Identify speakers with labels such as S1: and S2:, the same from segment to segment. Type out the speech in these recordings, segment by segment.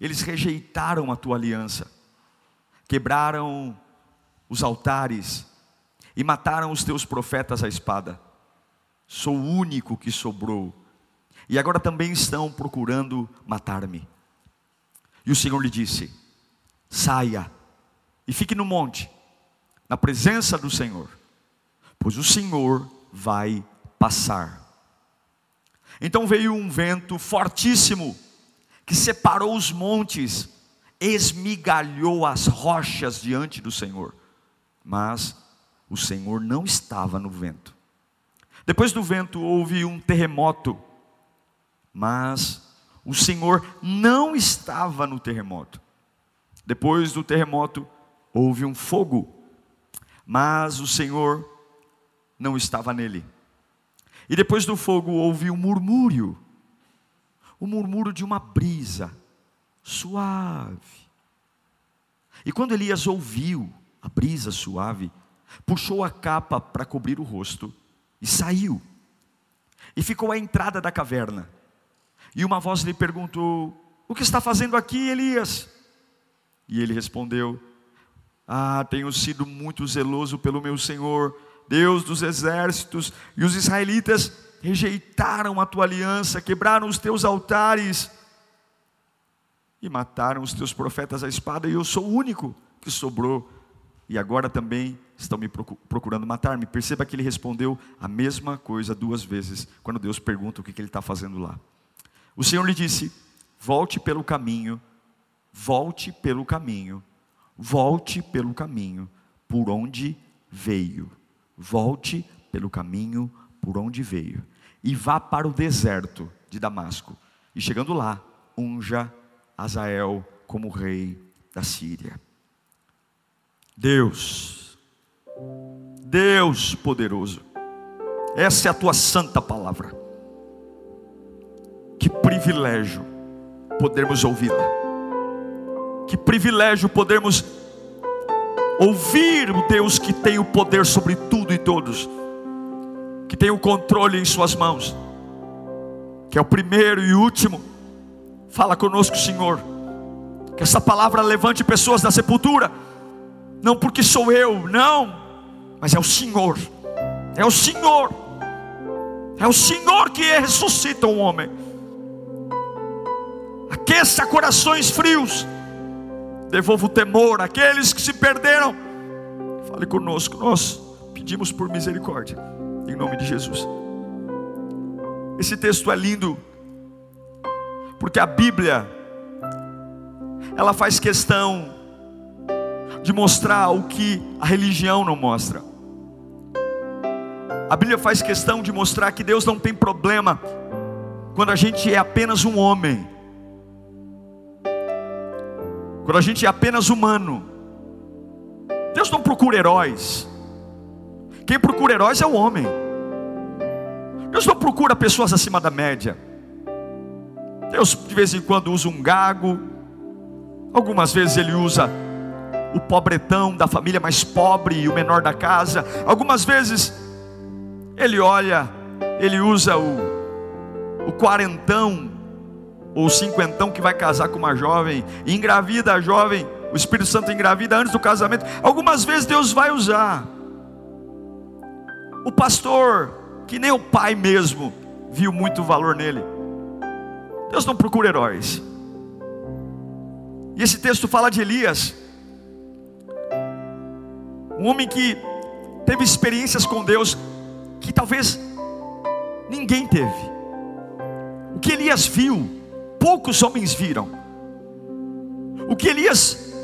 S1: Eles rejeitaram a tua aliança, quebraram os altares e mataram os teus profetas à espada. Sou o único que sobrou, e agora também estão procurando matar-me. E o Senhor lhe disse: Saia e fique no monte, na presença do Senhor, pois o Senhor vai passar. Então veio um vento fortíssimo, que separou os montes, esmigalhou as rochas diante do Senhor, mas o Senhor não estava no vento. Depois do vento houve um terremoto, mas o Senhor não estava no terremoto. Depois do terremoto houve um fogo, mas o Senhor não estava nele. E depois do fogo houve um murmúrio, o murmúrio de uma brisa suave. E quando Elias ouviu a brisa suave, puxou a capa para cobrir o rosto e saiu. E ficou à entrada da caverna. E uma voz lhe perguntou: O que está fazendo aqui, Elias? E ele respondeu: Ah, tenho sido muito zeloso pelo meu Senhor, Deus dos exércitos, e os israelitas rejeitaram a tua aliança, quebraram os teus altares e mataram os teus profetas à espada, e eu sou o único que sobrou, e agora também estão me procurando matar-me. Perceba que ele respondeu a mesma coisa duas vezes, quando Deus pergunta o que ele está fazendo lá. O Senhor lhe disse: volte pelo caminho, volte pelo caminho, volte pelo caminho por onde veio, volte pelo caminho por onde veio e vá para o deserto de Damasco. E chegando lá, unja Azael como rei da Síria. Deus, Deus poderoso, essa é a tua santa palavra. Que privilégio podermos ouvi-la. Que privilégio podermos ouvir o Deus que tem o poder sobre tudo e todos que tem o controle em Suas mãos, que é o primeiro e último. Fala conosco, Senhor, que essa palavra levante pessoas da sepultura, não porque sou eu, não, mas é o Senhor, é o Senhor, é o Senhor que ressuscita o um homem. Aqueça corações frios, devolva o temor àqueles que se perderam. Fale conosco, nós pedimos por misericórdia em nome de Jesus. Esse texto é lindo, porque a Bíblia, ela faz questão de mostrar o que a religião não mostra. A Bíblia faz questão de mostrar que Deus não tem problema quando a gente é apenas um homem, quando a gente é apenas humano. Deus não procura heróis, quem procura heróis é o homem. Deus não procura pessoas acima da média. Deus de vez em quando usa um gago, algumas vezes ele usa o pobretão da família mais pobre e o menor da casa. Algumas vezes ele olha, ele usa o, o quarentão ou cinquentão que vai casar com uma jovem, e engravida a jovem, o Espírito Santo engravida antes do casamento. Algumas vezes Deus vai usar o pastor, que nem o pai mesmo, viu muito valor nele. Deus não procura heróis. E esse texto fala de Elias, um homem que teve experiências com Deus que talvez ninguém teve. O que Elias viu, poucos homens viram. O que Elias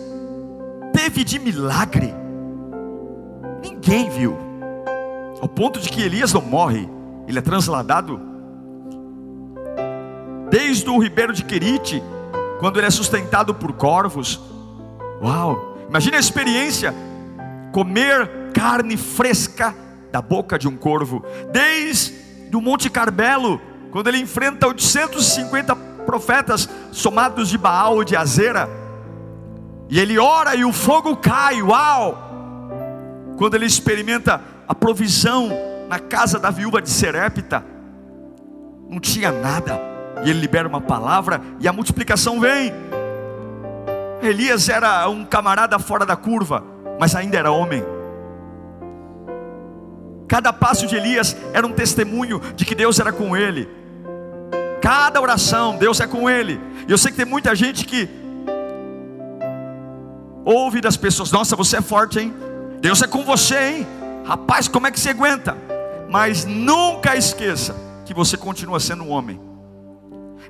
S1: teve de milagre, ninguém viu. Ao ponto de que Elias não morre, ele é transladado. Desde o ribeiro de Querite quando ele é sustentado por corvos. Uau! Imagine a experiência comer carne fresca da boca de um corvo, desde o Monte Carmelo, quando ele enfrenta 850 profetas somados de Baal ou de Azera, e ele ora e o fogo cai, uau! Quando ele experimenta a provisão na casa da viúva de Serepta, não tinha nada, e ele libera uma palavra e a multiplicação vem. Elias era um camarada fora da curva, mas ainda era homem. Cada passo de Elias era um testemunho de que Deus era com ele. Cada oração, Deus é com ele. E eu sei que tem muita gente que ouve das pessoas: Nossa, você é forte, hein? Deus é com você, hein? Rapaz, como é que você aguenta? Mas nunca esqueça que você continua sendo um homem.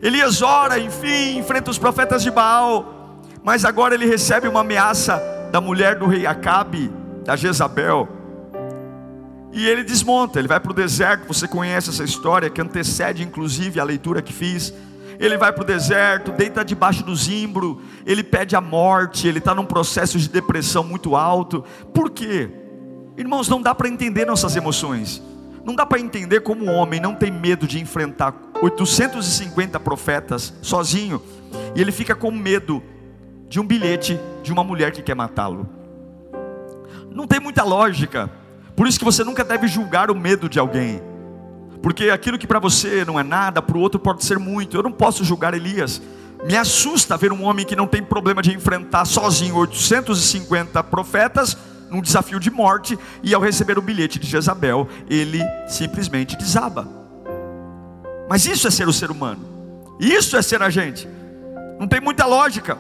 S1: Elias ora, enfim, enfrenta os profetas de Baal, mas agora ele recebe uma ameaça da mulher do rei Acabe, da Jezabel. E ele desmonta, ele vai para o deserto. Você conhece essa história que antecede, inclusive, a leitura que fiz. Ele vai para o deserto, deita debaixo do zimbro, ele pede a morte, ele está num processo de depressão muito alto. Por quê? Irmãos, não dá para entender nossas emoções. Não dá para entender como um homem não tem medo de enfrentar 850 profetas sozinho, e ele fica com medo de um bilhete de uma mulher que quer matá-lo. Não tem muita lógica. Por isso que você nunca deve julgar o medo de alguém. Porque aquilo que para você não é nada, para o outro pode ser muito. Eu não posso julgar Elias. Me assusta ver um homem que não tem problema de enfrentar sozinho 850 profetas num desafio de morte e ao receber o bilhete de Jezabel, ele simplesmente desaba. Mas isso é ser o ser humano. Isso é ser a gente. Não tem muita lógica.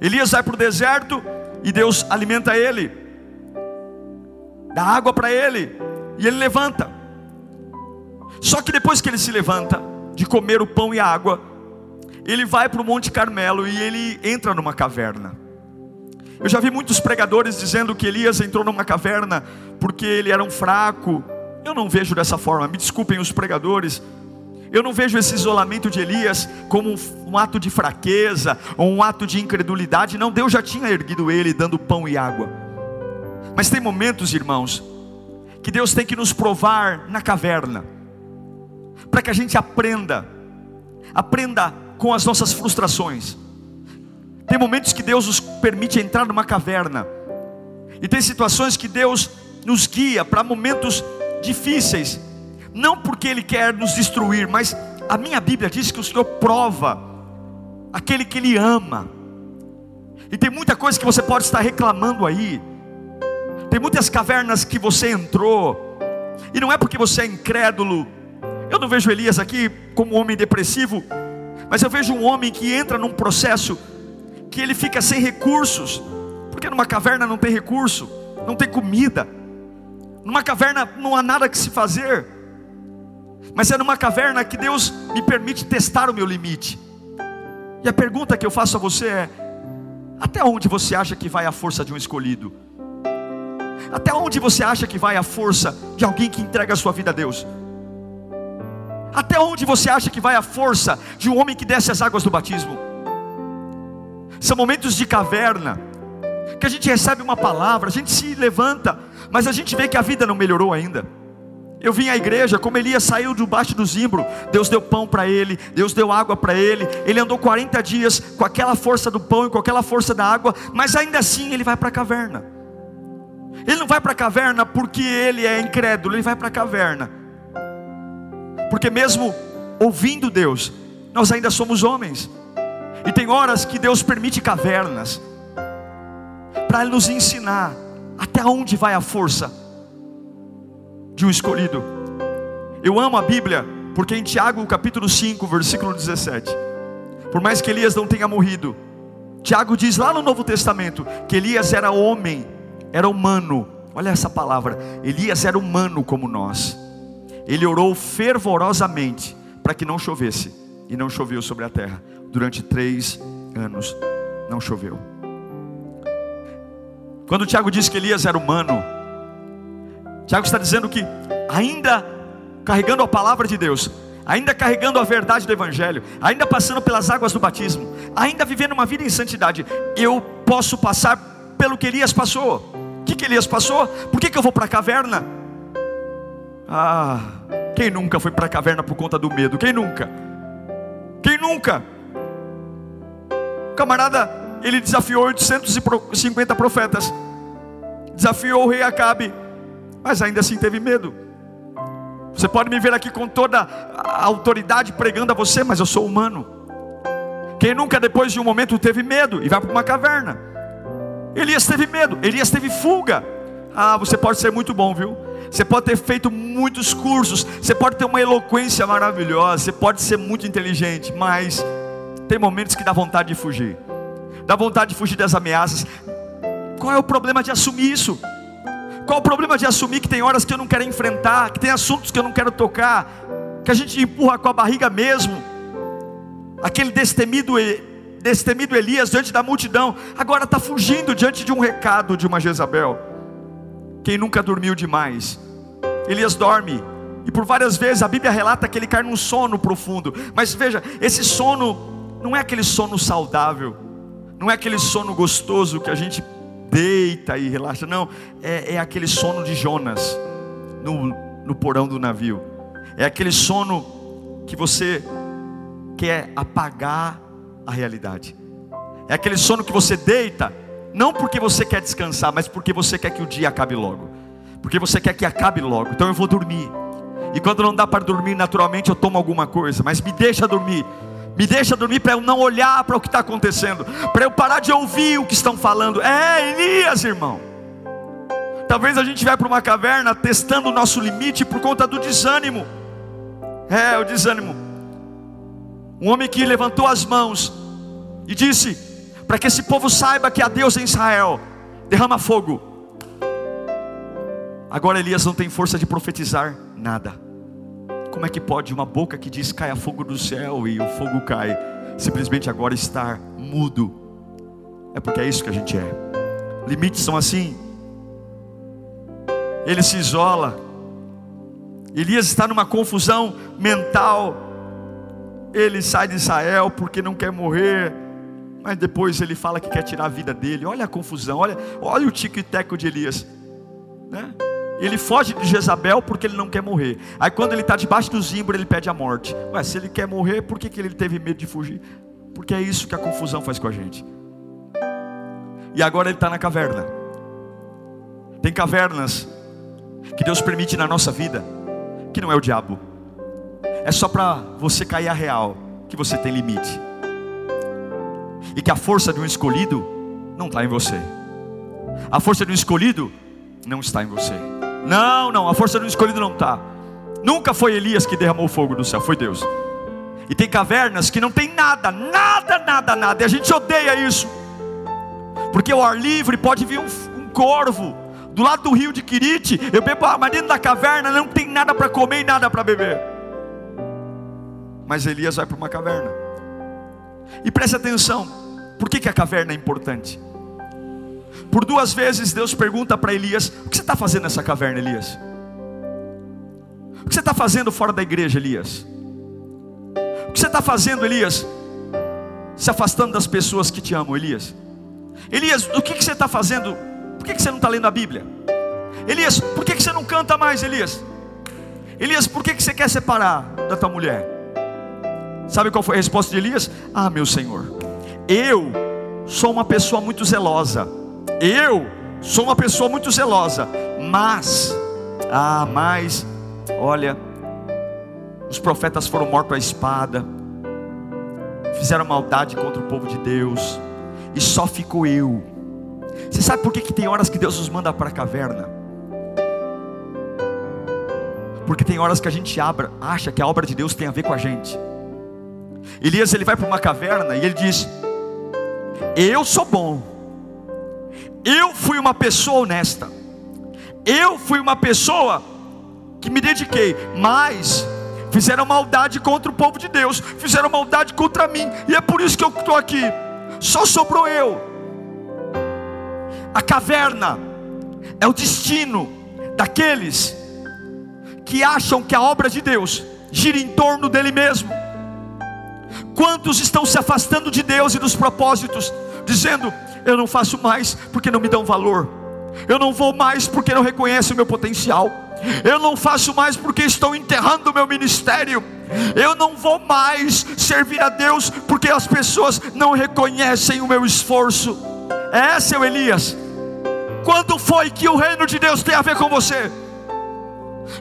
S1: Elias vai para o deserto e Deus alimenta ele, dá água para ele e ele levanta. Só que depois que ele se levanta de comer o pão e a água, ele vai para o Monte Carmelo e ele entra numa caverna. Eu já vi muitos pregadores dizendo que Elias entrou numa caverna porque ele era um fraco. Eu não vejo dessa forma, me desculpem os pregadores. Eu não vejo esse isolamento de Elias como um, ato de fraqueza ou um ato de incredulidade. Não, Deus já tinha erguido ele dando pão e água. Mas tem momentos, irmãos, que Deus tem que nos provar na caverna, para que a gente aprenda, aprenda com as nossas frustrações tem momentos que Deus nos permite entrar numa caverna. E tem situações que Deus nos guia para momentos difíceis. Não porque Ele quer nos destruir, mas a minha Bíblia diz que o Senhor prova aquele que Ele ama. E tem muita coisa que você pode estar reclamando aí. Tem muitas cavernas que você entrou. E não é porque você é incrédulo. Eu não vejo Elias aqui como um homem depressivo, mas eu vejo um homem que entra num processo que ele fica sem recursos, porque numa caverna não tem recurso, não tem comida, numa caverna não há nada que se fazer, mas é numa caverna que Deus me permite testar o meu limite. E a pergunta que eu faço a você é: até onde você acha que vai a força de um escolhido? Até onde você acha que vai a força de alguém que entrega a sua vida a Deus? Até onde você acha que vai a força de um homem que desce as águas do batismo? São momentos de caverna, que a gente recebe uma palavra, a gente se levanta, mas a gente vê que a vida não melhorou ainda. Eu vim à igreja, como Elias saiu debaixo do zimbro, Deus deu pão para ele, Deus deu água para ele, ele andou 40 dias com aquela força do pão e com aquela força da água, mas ainda assim ele vai para a caverna. Ele não vai para a caverna porque ele é incrédulo, ele vai para a caverna, porque mesmo ouvindo Deus, nós ainda somos homens, e tem horas que Deus permite cavernas para nos ensinar até onde vai a força de um escolhido. Eu amo a Bíblia, porque em Tiago, capítulo 5, versículo 17, por mais que Elias não tenha morrido, Tiago diz lá no Novo Testamento que Elias era homem, era humano. Olha essa palavra, Elias era humano como nós. Ele orou fervorosamente para que não chovesse, e não choveu sobre a terra durante três anos não choveu. Quando Tiago diz que Elias era humano, Tiago está dizendo que, ainda carregando a palavra de Deus, ainda carregando a verdade do Evangelho, ainda passando pelas águas do batismo, ainda vivendo uma vida em santidade, eu posso passar pelo que Elias passou. O que, que Elias passou? Por que, que eu vou para a caverna? Ah, quem nunca foi para a caverna por conta do medo? Quem nunca? Quem nunca? O camarada, ele desafiou 850 profetas, desafiou o rei Acabe, mas ainda assim teve medo. Você pode me ver aqui com toda a autoridade pregando a você, mas eu sou humano. Quem nunca depois de um momento teve medo e vai para uma caverna? Elias teve medo, Elias teve fuga. Ah, você pode ser muito bom, viu? Você pode ter feito muitos cursos, você pode ter uma eloquência maravilhosa, você pode ser muito inteligente, mas tem momentos que dá vontade de fugir. Dá vontade de fugir das ameaças. Qual é o problema de assumir isso? Qual o problema de assumir que tem horas que eu não quero enfrentar, que tem assuntos que eu não quero tocar, que a gente empurra com a barriga mesmo? Aquele destemido, destemido Elias diante da multidão, agora está fugindo diante de um recado de uma Jezabel. Quem nunca dormiu demais? Elias dorme. E por várias vezes a Bíblia relata que ele cai num sono profundo. Mas veja, esse sono não é aquele sono saudável. Não é aquele sono gostoso que a gente deita e relaxa. Não, é, é aquele sono de Jonas no, no porão do navio. É aquele sono que você quer apagar a realidade. É aquele sono que você deita não porque você quer descansar, mas porque você quer que o dia acabe logo. Porque você quer que acabe logo. Então eu vou dormir. E quando não dá para dormir, naturalmente eu tomo alguma coisa, mas me deixa dormir. Me deixa dormir para eu não olhar para o que está acontecendo, para eu parar de ouvir o que estão falando. É Elias, irmão. Talvez a gente vai para uma caverna testando o nosso limite por conta do desânimo. É, o desânimo. Um homem que levantou as mãos e disse: para que esse povo saiba que há Deus em Israel. Derrama fogo. Agora Elias não tem força de profetizar nada. Como é que pode uma boca que diz caia fogo do céu e o fogo cai, simplesmente agora estar mudo? É porque é isso que a gente é. Limites são assim. Ele se isola. Elias está numa confusão mental. Ele sai de Israel porque não quer morrer mas depois ele fala que quer tirar a vida dele. Olha a confusão, olha, olha o tico e teco de Elias. Né? Ele foge de Jezabel porque ele não quer morrer. Aí quando ele está debaixo do zimbro, ele pede a morte. Ué, se ele quer morrer, por que, que ele teve medo de fugir? Porque é isso que a confusão faz com a gente. E agora ele está na caverna. Tem cavernas que Deus permite na nossa vida, que não é o diabo. É só para você cair a real, que você tem limite e que a força de um escolhido não está em você. A força de um escolhido não está em você. Não, não, a força de um escolhido não está. Nunca foi Elias que derramou fogo do céu, foi Deus. E tem cavernas que não tem nada, nada, nada, nada. E a gente odeia isso. Porque o ar livre pode vir um, um corvo do lado do rio de Quirite. Eu bebo água, mas dentro da caverna não tem nada para comer e nada para beber. Mas Elias vai para uma caverna. E preste atenção, por que, que a caverna é importante? Por duas vezes Deus pergunta para Elias: O que você está fazendo nessa caverna, Elias? O que você está fazendo fora da igreja, Elias? O que você está fazendo, Elias? Se afastando das pessoas que te amam, Elias? Elias, o que, que você está fazendo? Por que, que você não está lendo a Bíblia? Elias, por que, que você não canta mais, Elias? Elias, por que, que você quer separar da tua mulher? Sabe qual foi a resposta de Elias? Ah, meu Senhor, eu sou uma pessoa muito zelosa. Eu sou uma pessoa muito zelosa. Mas, ah, mas, olha, os profetas foram mortos à espada, fizeram maldade contra o povo de Deus, e só ficou eu. Você sabe por que, que tem horas que Deus nos manda para a caverna? Porque tem horas que a gente abra, acha que a obra de Deus tem a ver com a gente. Elias ele vai para uma caverna e ele diz: Eu sou bom. Eu fui uma pessoa honesta. Eu fui uma pessoa que me dediquei, mas fizeram maldade contra o povo de Deus, fizeram maldade contra mim, e é por isso que eu estou aqui. Só sobrou eu. A caverna é o destino daqueles que acham que a obra de Deus gira em torno dele mesmo. Quantos estão se afastando de Deus e dos propósitos, dizendo: Eu não faço mais porque não me dão valor, eu não vou mais porque não reconhecem o meu potencial, eu não faço mais porque estão enterrando o meu ministério, eu não vou mais servir a Deus porque as pessoas não reconhecem o meu esforço. É, seu Elias, quando foi que o reino de Deus tem a ver com você?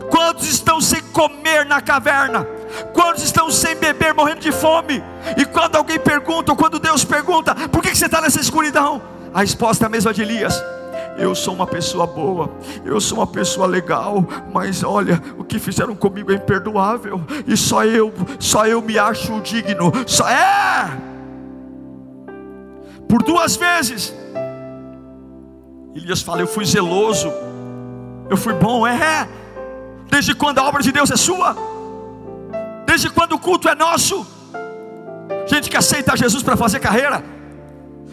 S1: Quantos estão sem comer na caverna? Quantos estão sem beber, morrendo de fome? E quando alguém pergunta, ou quando Deus pergunta, por que você está nessa escuridão? A resposta é a mesma de Elias. Eu sou uma pessoa boa, eu sou uma pessoa legal, mas olha, o que fizeram comigo é imperdoável, e só eu, só eu me acho digno, só é. Por duas vezes, Elias fala: Eu fui zeloso, eu fui bom, é. Desde quando a obra de Deus é sua? Desde quando o culto é nosso? Gente que aceita Jesus para fazer carreira,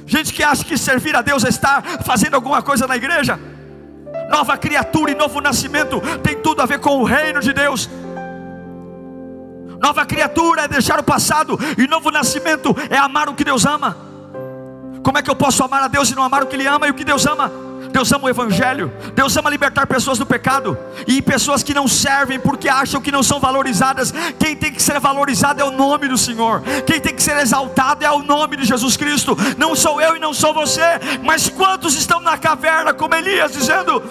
S1: gente que acha que servir a Deus é estar fazendo alguma coisa na igreja. Nova criatura e novo nascimento tem tudo a ver com o reino de Deus. Nova criatura é deixar o passado, e novo nascimento é amar o que Deus ama. Como é que eu posso amar a Deus e não amar o que Ele ama e o que Deus ama? Deus ama o Evangelho, Deus ama libertar pessoas do pecado, e pessoas que não servem porque acham que não são valorizadas. Quem tem que ser valorizado é o nome do Senhor, quem tem que ser exaltado é o nome de Jesus Cristo. Não sou eu e não sou você, mas quantos estão na caverna, como Elias, dizendo: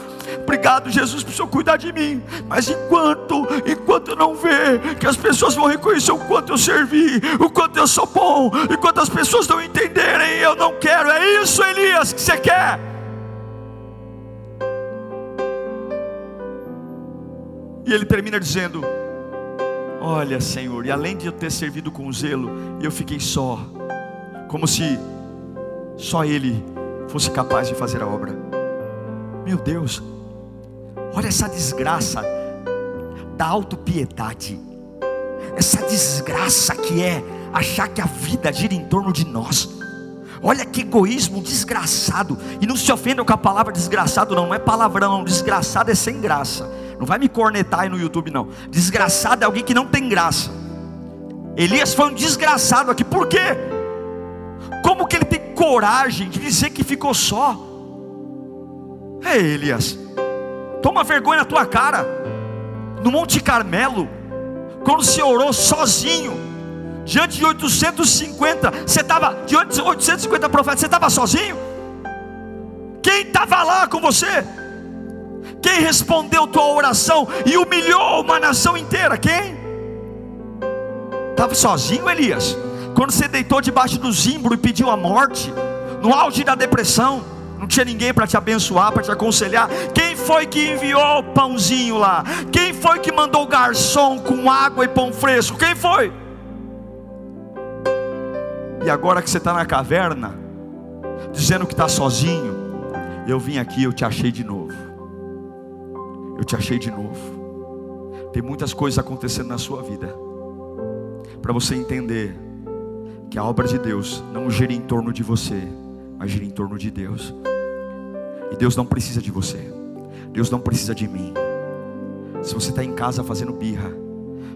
S1: Obrigado, Jesus, por Senhor cuidar de mim. Mas enquanto, enquanto não vê que as pessoas vão reconhecer o quanto eu servi, o quanto eu sou bom, enquanto as pessoas não entenderem, eu não quero. É isso, Elias, que você quer. E ele termina dizendo: Olha, Senhor, e além de eu ter servido com zelo, eu fiquei só, como se só Ele fosse capaz de fazer a obra. Meu Deus, olha essa desgraça da autopiedade, essa desgraça que é achar que a vida gira em torno de nós. Olha que egoísmo desgraçado. E não se ofenda com a palavra desgraçado, não, não é palavrão, desgraçado é sem graça. Não vai me cornetar aí no YouTube, não. Desgraçado é alguém que não tem graça. Elias foi um desgraçado aqui, por quê? Como que ele tem coragem de dizer que ficou só? É Elias, toma vergonha na tua cara. No Monte Carmelo, quando você orou sozinho, diante de 850, você estava, diante de 850 profetas, você estava sozinho? Quem estava lá com você? Quem respondeu tua oração e humilhou uma nação inteira? Quem? Estava sozinho, Elias. Quando você deitou debaixo do zimbro e pediu a morte, no auge da depressão, não tinha ninguém para te abençoar, para te aconselhar. Quem foi que enviou o pãozinho lá? Quem foi que mandou o garçom com água e pão fresco? Quem foi? E agora que você está na caverna, dizendo que está sozinho, eu vim aqui, eu te achei de novo eu te achei de novo. Tem muitas coisas acontecendo na sua vida, para você entender que a obra de Deus não gira em torno de você, mas gira em torno de Deus. E Deus não precisa de você, Deus não precisa de mim. Se você está em casa fazendo birra,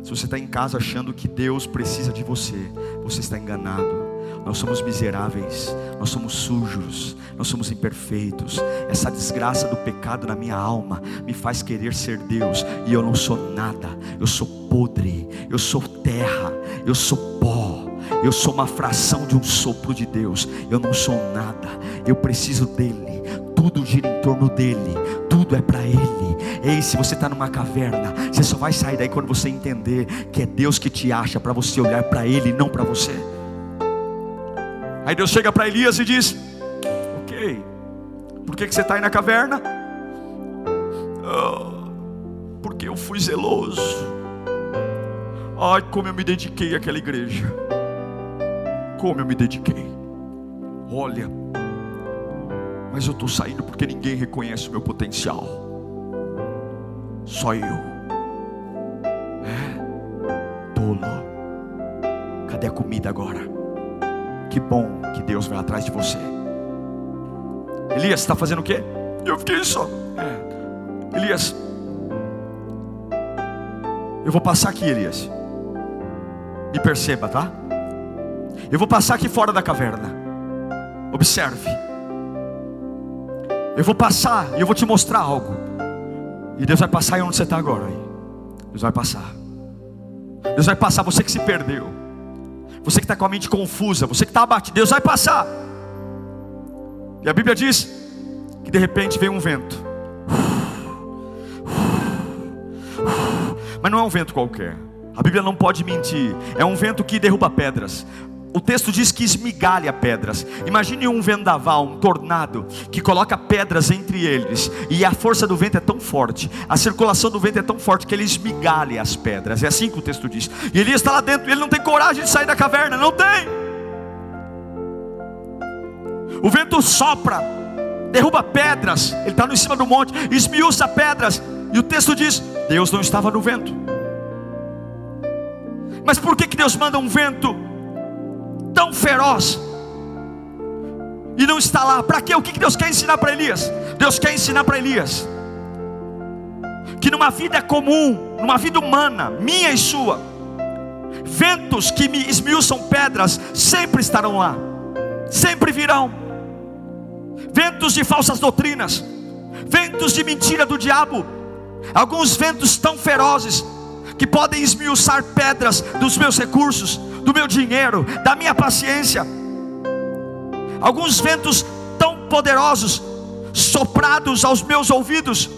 S1: se você está em casa achando que Deus precisa de você, você está enganado. Nós somos miseráveis, nós somos sujos, nós somos imperfeitos. Essa desgraça do pecado na minha alma me faz querer ser Deus e eu não sou nada. Eu sou podre, eu sou terra, eu sou pó. Eu sou uma fração de um sopro de Deus. Eu não sou nada. Eu preciso dele. Tudo gira em torno dele. Tudo é para ele. Ei, se você está numa caverna, você só vai sair daí quando você entender que é Deus que te acha para você olhar para ele, não para você. Aí Deus chega para Elias e diz: Ok, por que, que você está aí na caverna? Oh, porque eu fui zeloso. Ai, como eu me dediquei àquela igreja. Como eu me dediquei. Olha, mas eu estou saindo porque ninguém reconhece o meu potencial. Só eu. É, tolo. Cadê a comida agora? Que bom que Deus vai atrás de você. Elias, está fazendo o quê? Eu fiquei só. Elias, eu vou passar aqui, Elias. Me perceba, tá? Eu vou passar aqui fora da caverna. Observe. Eu vou passar e eu vou te mostrar algo. E Deus vai passar aí onde você está agora. Deus vai passar. Deus vai passar você que se perdeu. Você que está com a mente confusa. Você que está abatido. Deus vai passar. E a Bíblia diz que de repente vem um vento. Mas não é um vento qualquer. A Bíblia não pode mentir. É um vento que derruba pedras. O texto diz que esmigalha pedras. Imagine um vendaval, um tornado, que coloca pedras entre eles, e a força do vento é tão forte, a circulação do vento é tão forte que ele esmigalha as pedras. É assim que o texto diz. E Elias está lá dentro, e ele não tem coragem de sair da caverna, não tem. O vento sopra, derruba pedras, ele está em cima do monte, esmiuça pedras, e o texto diz: Deus não estava no vento. Mas por que, que Deus manda um vento tão feroz e não está lá? Para quê? O que, Deus quer ensinar para Elias? Deus quer ensinar para Elias que numa vida comum, numa vida humana, minha e sua, ventos que me esmiuçam pedras sempre estarão lá, sempre virão. Ventos de falsas doutrinas, ventos de mentira do diabo, alguns ventos tão ferozes que podem esmiuçar pedras dos meus recursos, do meu dinheiro, da minha paciência. Alguns ventos tão poderosos soprados aos meus ouvidos,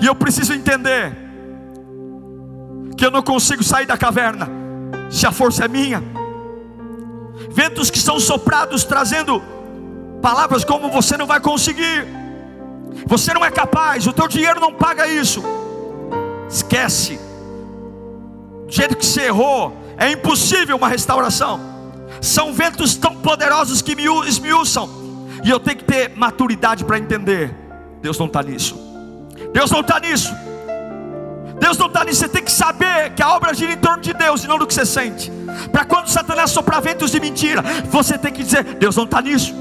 S1: e eu preciso entender que eu não consigo sair da caverna se a força é minha. Ventos que são soprados trazendo palavras como você não vai conseguir, você não é capaz, o teu dinheiro não paga isso. Esquece do jeito que você errou, é impossível uma restauração. São ventos tão poderosos que me esmiuçam, e eu tenho que ter maturidade para entender: Deus não está nisso, Deus não está nisso, Deus não está nisso. Você tem que saber que a obra gira em torno de Deus e não do que você sente. Para quando Satanás soprar ventos de mentira, você tem que dizer: Deus não está nisso.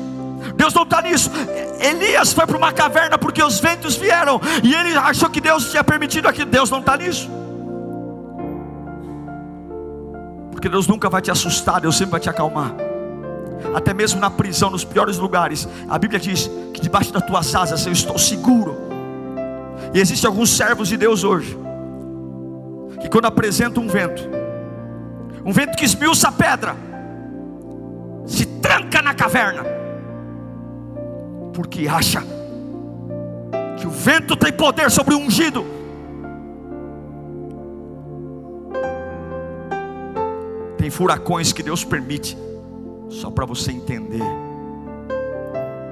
S1: Deus não está nisso. Elias foi para uma caverna porque os ventos vieram e ele achou que Deus tinha permitido aquilo. Deus não está nisso. Porque Deus nunca vai te assustar, Deus sempre vai te acalmar. Até mesmo na prisão, nos piores lugares, a Bíblia diz que debaixo das tuas asas eu estou seguro. E existem alguns servos de Deus hoje, que quando apresenta um vento, um vento que esmiuça a pedra, se tranca na caverna, porque acha que o vento tem poder sobre o ungido. Tem furacões que Deus permite, só para você entender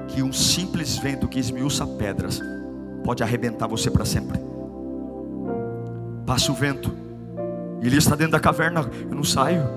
S1: que um simples vento que esmiuça pedras pode arrebentar você para sempre. Passa o vento, e ele está dentro da caverna. Eu não saio,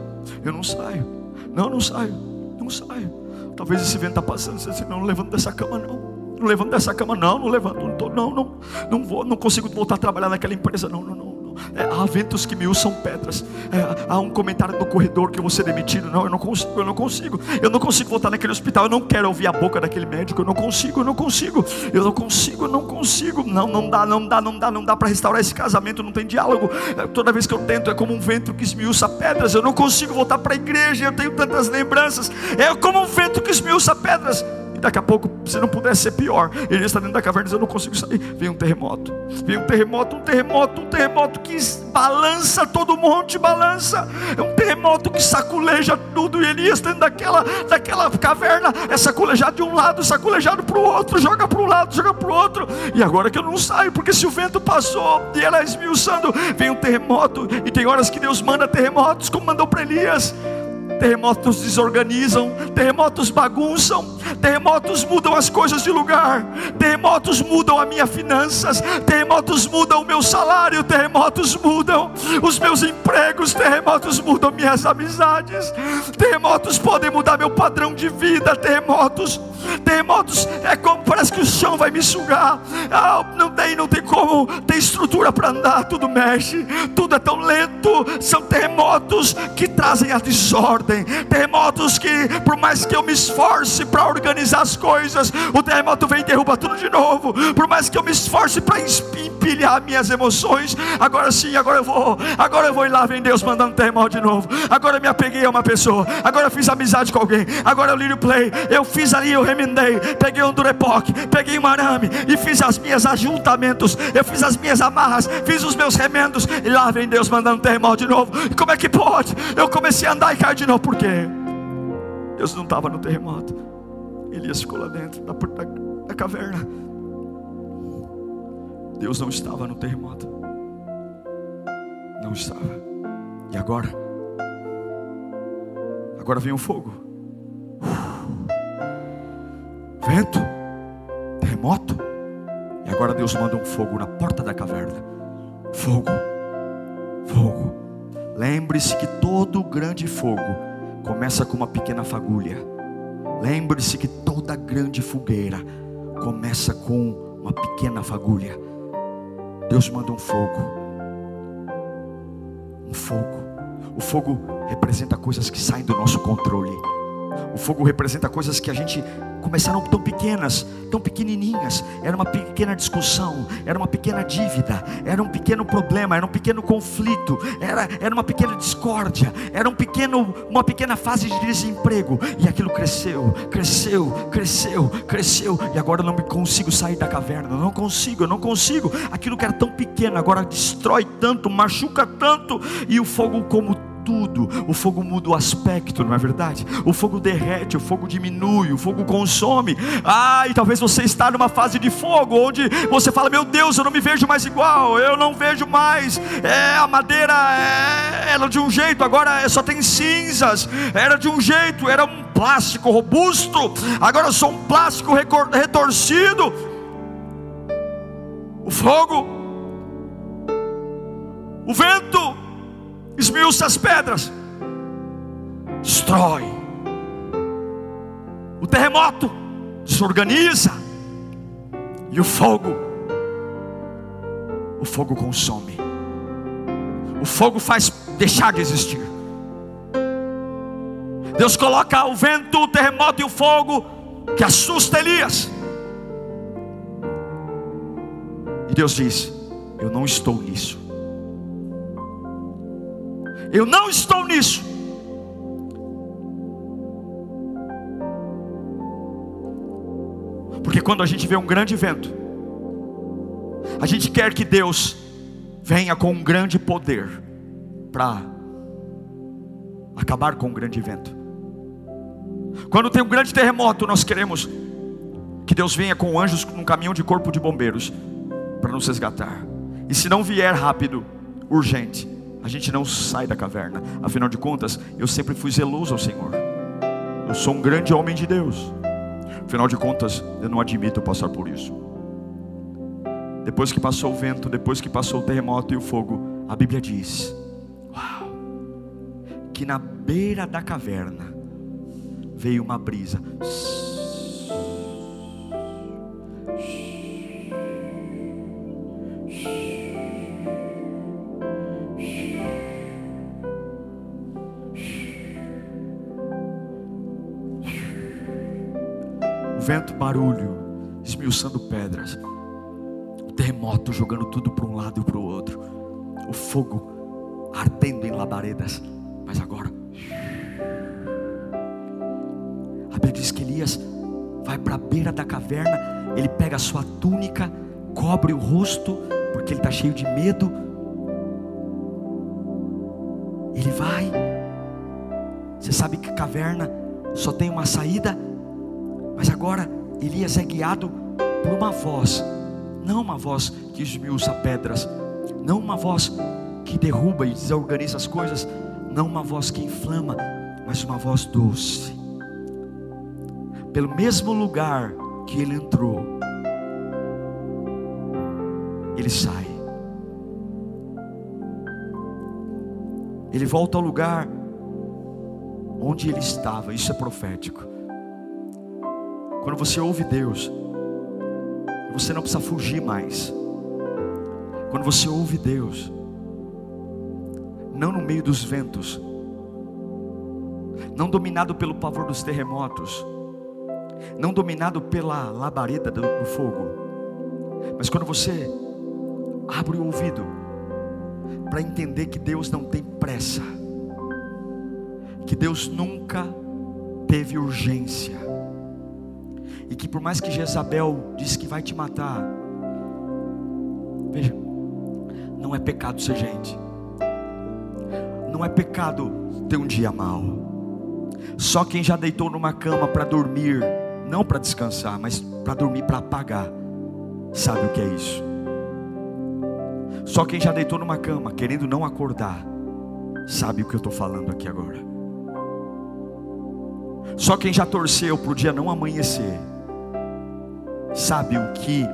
S1: eu não saio, não, não saio, não saio. Talvez esse vento está passando, você não, não dessa cama, não. Não levanto dessa cama, não, não levanto, não, tô, não, não, não vou, não consigo voltar a trabalhar naquela empresa, não, não, não. É, há ventos que me são pedras. É, há um comentário no corredor que eu vou ser demitido. Não, eu não consigo, eu não consigo. Eu não consigo voltar naquele hospital. Eu não quero ouvir a boca daquele médico. Eu não consigo, eu não consigo. Eu não consigo, eu não consigo. Não, não dá, não dá, não dá, não dá para restaurar esse casamento. Não tem diálogo. É, toda vez que eu tento é como um vento que esmiuça pedras. Eu não consigo voltar para a igreja. Eu tenho tantas lembranças. É como um vento que esmiuça pedras daqui a pouco, se não pudesse ser pior, ele está dentro da caverna dizendo: Eu não consigo sair. Vem um terremoto, vem um terremoto, um terremoto, um terremoto que balança todo o monte, balança. É um terremoto que saculeja tudo. E Elias dentro daquela, daquela caverna, é saculejado de um lado, saculejado para o outro, joga para um lado, joga para o outro. E agora que eu não saio, porque se o vento passou e ela esmiuçando, vem um terremoto. E tem horas que Deus manda terremotos, como mandou para Elias. Terremotos desorganizam, terremotos bagunçam, terremotos mudam as coisas de lugar, terremotos mudam as minhas finanças, terremotos mudam o meu salário, terremotos mudam os meus empregos, terremotos mudam minhas amizades, terremotos podem mudar meu padrão de vida, terremotos Terremotos é como parece que o chão vai me sugar. Ah, não tem, não tem como, tem estrutura para andar, tudo mexe, tudo é tão lento. São terremotos que trazem a desordem, terremotos que, por mais que eu me esforce para organizar as coisas, o terremoto vem e derruba tudo de novo. Por mais que eu me esforce para empilhar minhas emoções, agora sim, agora eu vou, agora eu vou ir lá, vem Deus mandando terremoto de novo. Agora eu me apeguei a uma pessoa, agora eu fiz amizade com alguém, agora eu li o play, eu fiz ali, eu remendei, peguei um durepoc, peguei um arame e fiz as minhas ajuntamentos, eu fiz as minhas amarras, fiz os meus remendos, e lá vem Deus mandando terremoto de novo. E como é que pode? Eu comecei a andar e cair de novo, por quê? Deus não estava no terremoto, Elias ficou lá dentro da, da, da caverna. Deus não estava no terremoto, não estava, e agora? Agora vem o fogo, vento, terremoto, e agora Deus manda um fogo na porta da caverna. Fogo, fogo. Lembre-se que todo grande fogo começa com uma pequena fagulha. Lembre-se que toda grande fogueira começa com uma pequena fagulha. Deus manda um fogo. Um fogo. O fogo representa coisas que saem do nosso controle. O fogo representa coisas que a gente começaram tão pequenas, tão pequenininhas. Era uma pequena discussão, era uma pequena dívida, era um pequeno problema, era um pequeno conflito, era, era uma pequena discórdia, era um pequeno, uma pequena fase de desemprego. E aquilo cresceu, cresceu, cresceu, cresceu. E agora eu não consigo sair da caverna, eu não consigo, eu não consigo. Aquilo que era tão pequeno agora destrói tanto, machuca tanto. E o fogo, como tudo. O fogo muda o aspecto, não é verdade? O fogo derrete, o fogo diminui, o fogo consome. Ah, e talvez você está numa fase de fogo onde você fala: Meu Deus, eu não me vejo mais igual, eu não vejo mais. É, a madeira é, era de um jeito, agora só tem cinzas. Era de um jeito, era um plástico robusto, agora eu sou um plástico retorcido. O fogo, o vento, esmiuça as pedras, destrói. O terremoto desorganiza, e o fogo, o fogo consome, o fogo faz deixar de existir. Deus coloca o vento, o terremoto e o fogo que assusta Elias. E Deus diz: Eu não estou nisso. Eu não estou nisso. Porque quando a gente vê um grande vento, a gente quer que Deus venha com um grande poder para acabar com um grande vento. Quando tem um grande terremoto, nós queremos que Deus venha com anjos num caminhão de corpo de bombeiros para nos resgatar. E se não vier rápido, urgente, a gente não sai da caverna. Afinal de contas, eu sempre fui zeloso ao Senhor. Eu sou um grande homem de Deus. Afinal de contas, eu não admito passar por isso. Depois que passou o vento, depois que passou o terremoto e o fogo, a Bíblia diz: Uau, que na beira da caverna veio uma brisa. Barulho, esmiuçando pedras, o terremoto jogando tudo para um lado e para o outro, o fogo ardendo em labaredas, mas agora. A Bíblia diz que Elias vai para a beira da caverna, ele pega a sua túnica, cobre o rosto, porque ele está cheio de medo. Ele vai. Você sabe que caverna só tem uma saída mas agora Elias é guiado por uma voz, não uma voz que esmiuça pedras, não uma voz que derruba e desorganiza as coisas, não uma voz que inflama, mas uma voz doce. Pelo mesmo lugar que ele entrou, ele sai. Ele volta ao lugar onde ele estava. Isso é profético. Quando você ouve Deus, você não precisa fugir mais. Quando você ouve Deus, não no meio dos ventos, não dominado pelo pavor dos terremotos, não dominado pela labareda do, do fogo, mas quando você abre o ouvido para entender que Deus não tem pressa, que Deus nunca teve urgência, e que por mais que Jezabel disse que vai te matar, veja, não é pecado ser gente, não é pecado ter um dia mal. Só quem já deitou numa cama para dormir, não para descansar, mas para dormir para apagar, sabe o que é isso. Só quem já deitou numa cama querendo não acordar, sabe o que eu estou falando aqui agora. Só quem já torceu para o dia não amanhecer, sabe o que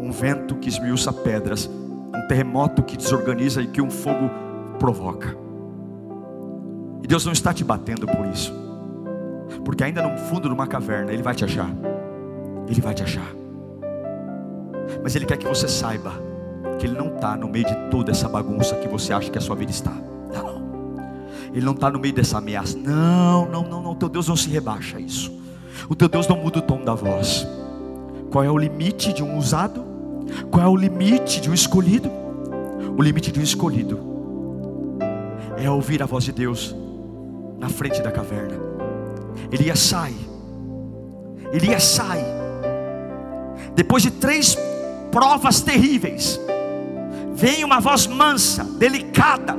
S1: um vento que esmiuça pedras, um terremoto que desorganiza e que um fogo provoca. E Deus não está te batendo por isso, porque ainda no fundo de uma caverna Ele vai te achar, Ele vai te achar, mas Ele quer que você saiba que Ele não está no meio de toda essa bagunça que você acha que a sua vida está. Ele não está no meio dessa ameaça. Não, não, não, não. O teu Deus não se rebaixa a isso. O teu Deus não muda o tom da voz. Qual é o limite de um usado? Qual é o limite de um escolhido? O limite de um escolhido é ouvir a voz de Deus na frente da caverna. Elias sai. Elias sai. Depois de três provas terríveis, vem uma voz mansa, delicada,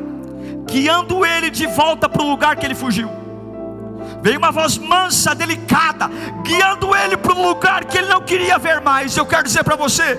S1: guiando ele de volta para o lugar que ele fugiu. Veio uma voz mansa, delicada, guiando ele para um lugar que ele não queria ver mais. Eu quero dizer para você: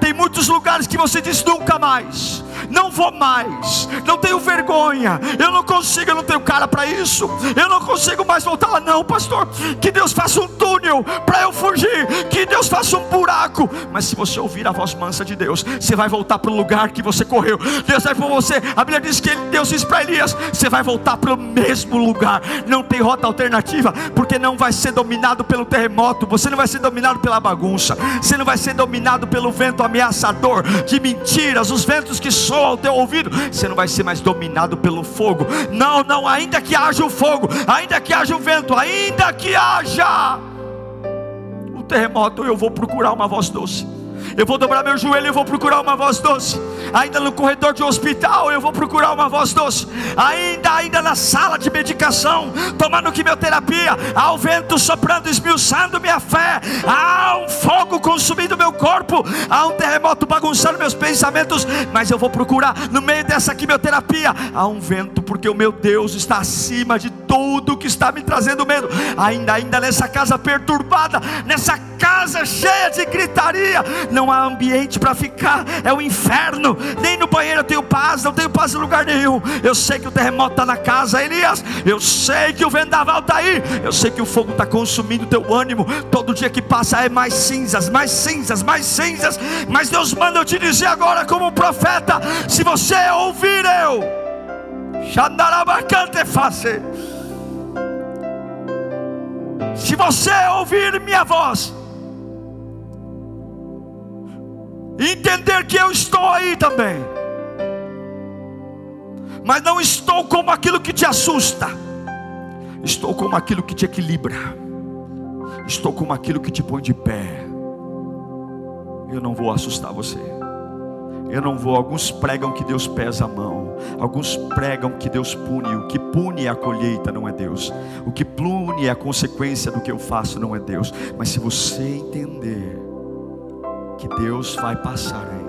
S1: tem muitos lugares que você diz nunca mais não vou mais, não tenho vergonha, eu não consigo, eu não tenho cara para isso, eu não consigo mais voltar lá, não, pastor. Que Deus faça um túnel para eu fugir, que Deus faça um buraco. Mas se você ouvir a voz mansa de Deus, você vai voltar para o lugar que você correu. Deus vai por você. A Bíblia diz que Deus disse para Elias: você vai voltar para o mesmo lugar, não tem rota alternativa, porque não vai ser dominado pelo terremoto, você não vai ser dominado pela bagunça, você não vai ser dominado pelo vento ameaçador de mentiras, os ventos que ao teu ouvido, você não vai ser mais dominado pelo fogo. Não, não, ainda que haja o fogo, ainda que haja o vento, ainda que haja o terremoto, eu vou procurar uma voz doce. Eu vou dobrar meu joelho e vou procurar uma voz doce. Ainda no corredor de um hospital, eu vou procurar uma voz doce. Ainda, ainda na sala de medicação, tomando quimioterapia, há o vento soprando, esmiuçando minha fé. Há um fogo consumindo meu corpo. Há um terremoto bagunçando meus pensamentos. Mas eu vou procurar no meio dessa quimioterapia. Há um vento, porque o meu Deus está acima de tudo que está me trazendo medo. Ainda, ainda nessa casa perturbada, nessa casa cheia de gritaria, não há ambiente para ficar, é o inferno. Nem no banheiro eu tenho paz, não tenho paz em lugar nenhum. Eu sei que o terremoto está na casa, Elias. Eu sei que o vendaval está aí. Eu sei que o fogo está consumindo o teu ânimo. Todo dia que passa é mais cinzas, mais cinzas, mais cinzas. Mas Deus manda eu te dizer agora, como profeta: se você ouvir eu. Se você ouvir minha voz, entender que eu estou aí também, mas não estou como aquilo que te assusta, estou como aquilo que te equilibra, estou como aquilo que te põe de pé. Eu não vou assustar você. Eu não vou. Alguns pregam que Deus pesa a mão. Alguns pregam que Deus pune. O que pune é a colheita, não é Deus. O que pune é a consequência do que eu faço, não é Deus. Mas se você entender que Deus vai passar aí,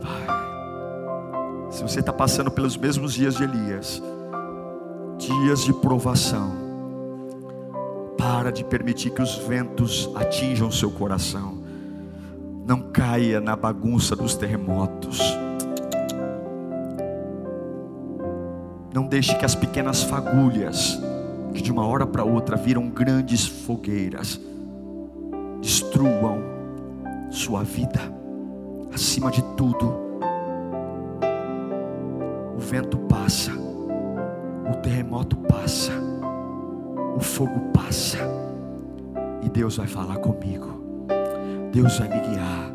S1: vai. Se você está passando pelos mesmos dias de Elias, dias de provação, para de permitir que os ventos atinjam seu coração não caia na bagunça dos terremotos. Não deixe que as pequenas fagulhas, que de uma hora para outra viram grandes fogueiras, destruam sua vida. Acima de tudo, o vento passa, o terremoto passa, o fogo passa, e Deus vai falar comigo. Deus vai me guiar.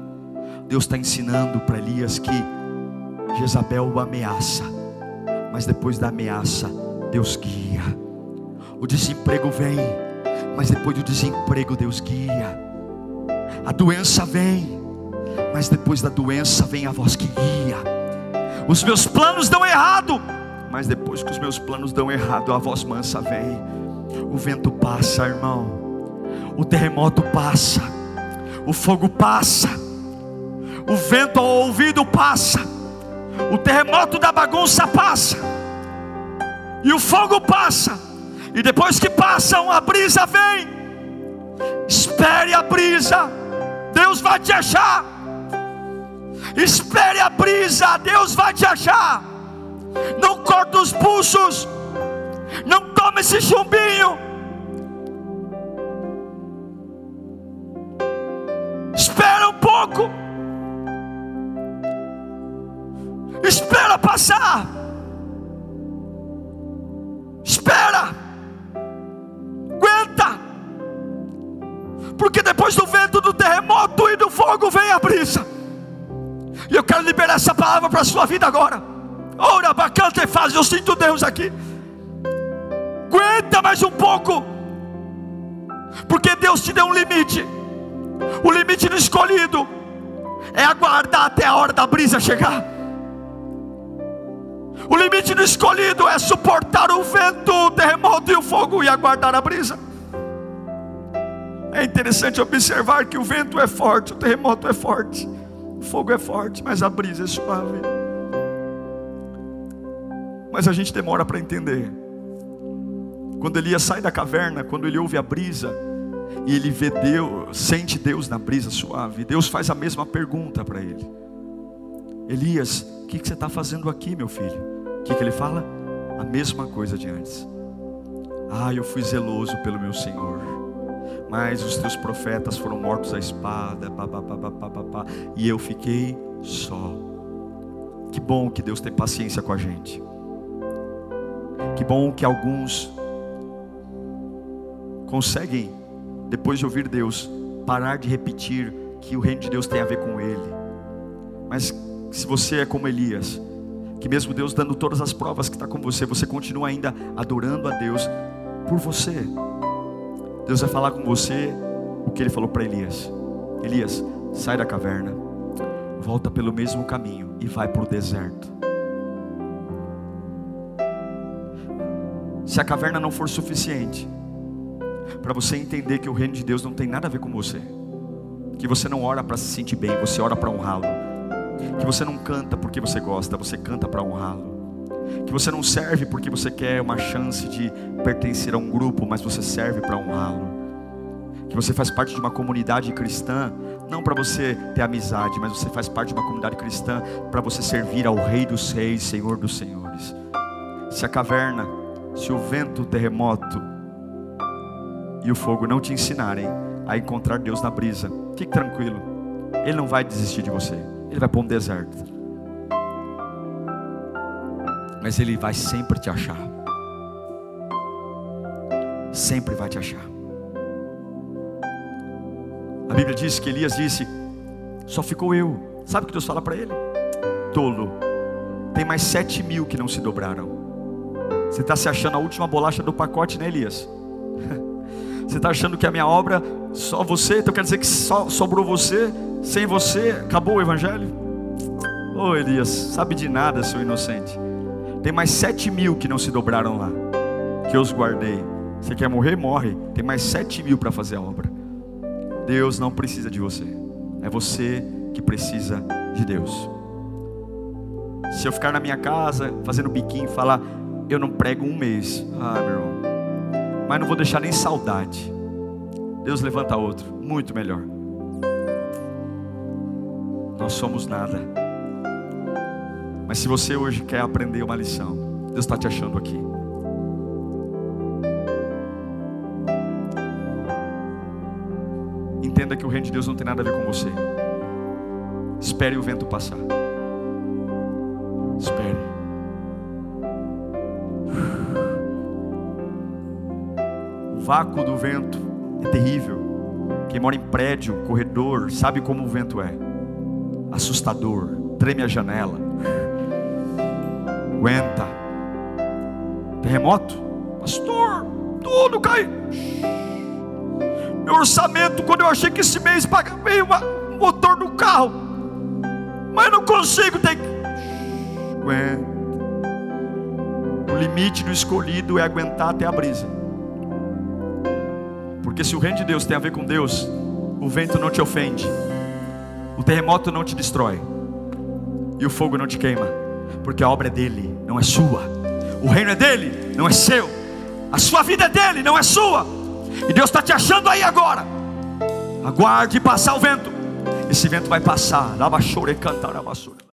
S1: Deus está ensinando para Elias que Jezabel o ameaça, mas depois da ameaça, Deus guia. O desemprego vem, mas depois do desemprego, Deus guia. A doença vem, mas depois da doença vem a voz que guia. Os meus planos dão errado, mas depois que os meus planos dão errado, a voz mansa vem. O vento passa, irmão. O terremoto passa. O fogo passa. O vento ao ouvido passa. O terremoto da bagunça passa. E o fogo passa. E depois que passam, a brisa vem. Espere a brisa. Vai te achar. Espere a brisa. Deus vai te achar. Não corta os pulsos. Não tome esse chumbinho. Espera um pouco. Espera passar. A brisa. E eu quero liberar essa palavra para a sua vida agora. Ora, bacana e faz. Eu sinto Deus aqui. Aguenta mais um pouco. Porque Deus te deu um limite. O limite do escolhido é aguardar até a hora da brisa chegar. O limite do escolhido é suportar o vento, o terremoto e o fogo e aguardar a brisa. É interessante observar que o vento é forte, o terremoto é forte, o fogo é forte, mas a brisa é suave. Mas a gente demora para entender. Quando Elias sai da caverna, quando ele ouve a brisa, e ele vê Deus, sente Deus na brisa suave, Deus faz a mesma pergunta para ele: Elias, o que, que, você está fazendo aqui, meu filho? O que, que ele fala? A mesma coisa de antes. Ah, eu fui zeloso pelo meu Senhor, mas os teus profetas foram mortos à espada, pá, pá, pá, e eu fiquei só. Que bom que Deus tem paciência com a gente. Que bom que alguns conseguem, depois de ouvir Deus, parar de repetir que o reino de Deus tem a ver com Ele. Mas se você é como Elias, que mesmo Deus dando todas as provas que está com você, você continua ainda adorando a Deus por você. Deus vai falar com você o que Ele falou para Elias: Elias, sai da caverna, volta pelo mesmo caminho e vai para o deserto. Se a caverna não for suficiente, para você entender que o reino de Deus não tem nada a ver com você, que você não ora para se sentir bem, você ora para honrá-lo, que você não canta porque você gosta, você canta para honrá-lo, que você não serve porque você quer uma chance de pertencer a um grupo, mas você serve para honrá-lo, que você faz parte de uma comunidade cristã, não para você ter amizade, mas você faz parte de uma comunidade cristã para você servir ao Rei dos Reis, Senhor dos Senhores. Se a caverna, se o vento, o terremoto, e o fogo não te ensinarem a encontrar Deus na brisa, fique tranquilo, Ele não vai desistir de você, Ele vai pôr um deserto, mas Ele vai sempre te achar, sempre vai te achar. A Bíblia diz que Elias disse: Só ficou eu. Sabe o que Deus fala para ele? Tolo, tem mais sete mil que não se dobraram. Você está se achando a última bolacha do pacote, né, Elias? Você está achando que a minha obra, só você, então quer dizer que só sobrou você, sem você, acabou o Evangelho? Ô oh, Elias, sabe de nada, seu inocente. Tem mais sete mil que não se dobraram lá, que eu os guardei. Você quer morrer? Morre. Tem mais sete mil para fazer a obra. Deus não precisa de você, é você que precisa de Deus. Se eu ficar na minha casa fazendo biquinho e falar, eu não prego um mês, ah, meu irmão mas não vou deixar nem saudade. Deus levanta outro, muito melhor. Nós somos nada. Mas se você hoje quer aprender uma lição, Deus está te achando aqui. Entenda que o reino de Deus não tem nada a ver com você. Espere o vento passar. Espere. vácuo do vento é terrível. Quem mora em prédio, corredor, sabe como o vento é. Assustador, treme a janela. Aguenta. Terremoto? Pastor, tudo cai. Meu orçamento, quando eu achei que esse mês veio um motor do carro, mas não consigo ter. Aguenta. O limite do escolhido é aguentar até a brisa. Porque se o reino de Deus tem a ver com Deus, o vento não te ofende, o terremoto não te destrói, e o fogo não te queima, porque a obra é dele, não é sua. O reino é dele, não é seu. A sua vida é dele, não é sua. E Deus está te achando aí agora. Aguarde passar o vento. Esse vento vai passar. Lava chore cantar